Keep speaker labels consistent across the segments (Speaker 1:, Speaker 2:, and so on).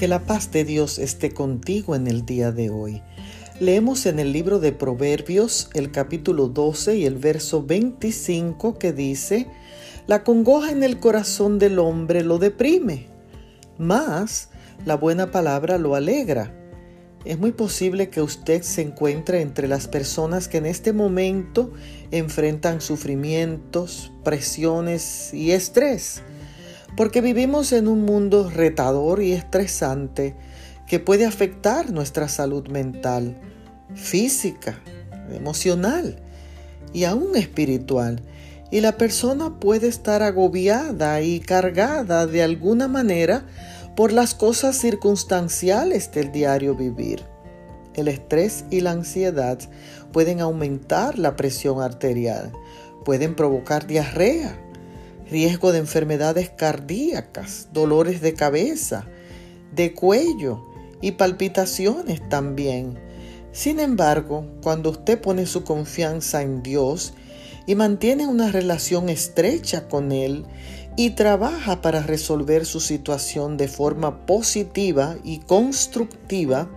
Speaker 1: Que la paz de Dios esté contigo en el día de hoy. Leemos en el libro de Proverbios el capítulo 12 y el verso 25 que dice, La congoja en el corazón del hombre lo deprime, mas la buena palabra lo alegra. Es muy posible que usted se encuentre entre las personas que en este momento enfrentan sufrimientos, presiones y estrés porque vivimos en un mundo retador y estresante que puede afectar nuestra salud mental, física, emocional y aún espiritual. Y la persona puede estar agobiada y cargada de alguna manera por las cosas circunstanciales del diario vivir. El estrés y la ansiedad pueden aumentar la presión arterial, pueden provocar diarrea, riesgo de enfermedades cardíacas, dolores de cabeza, de cuello y palpitaciones también. Sin embargo, cuando usted pone su confianza en Dios y mantiene una relación estrecha con Él y trabaja para resolver su situación de forma positiva y constructiva,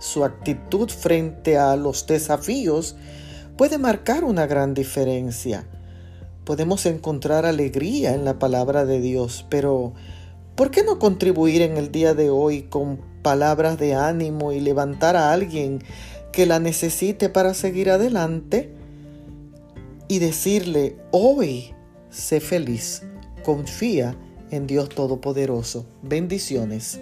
Speaker 1: su actitud frente a los desafíos puede marcar una gran diferencia podemos encontrar alegría en la palabra de Dios, pero ¿por qué no contribuir en el día de hoy con palabras de ánimo y levantar a alguien que la necesite para seguir adelante? Y decirle, hoy sé feliz, confía en Dios Todopoderoso. Bendiciones.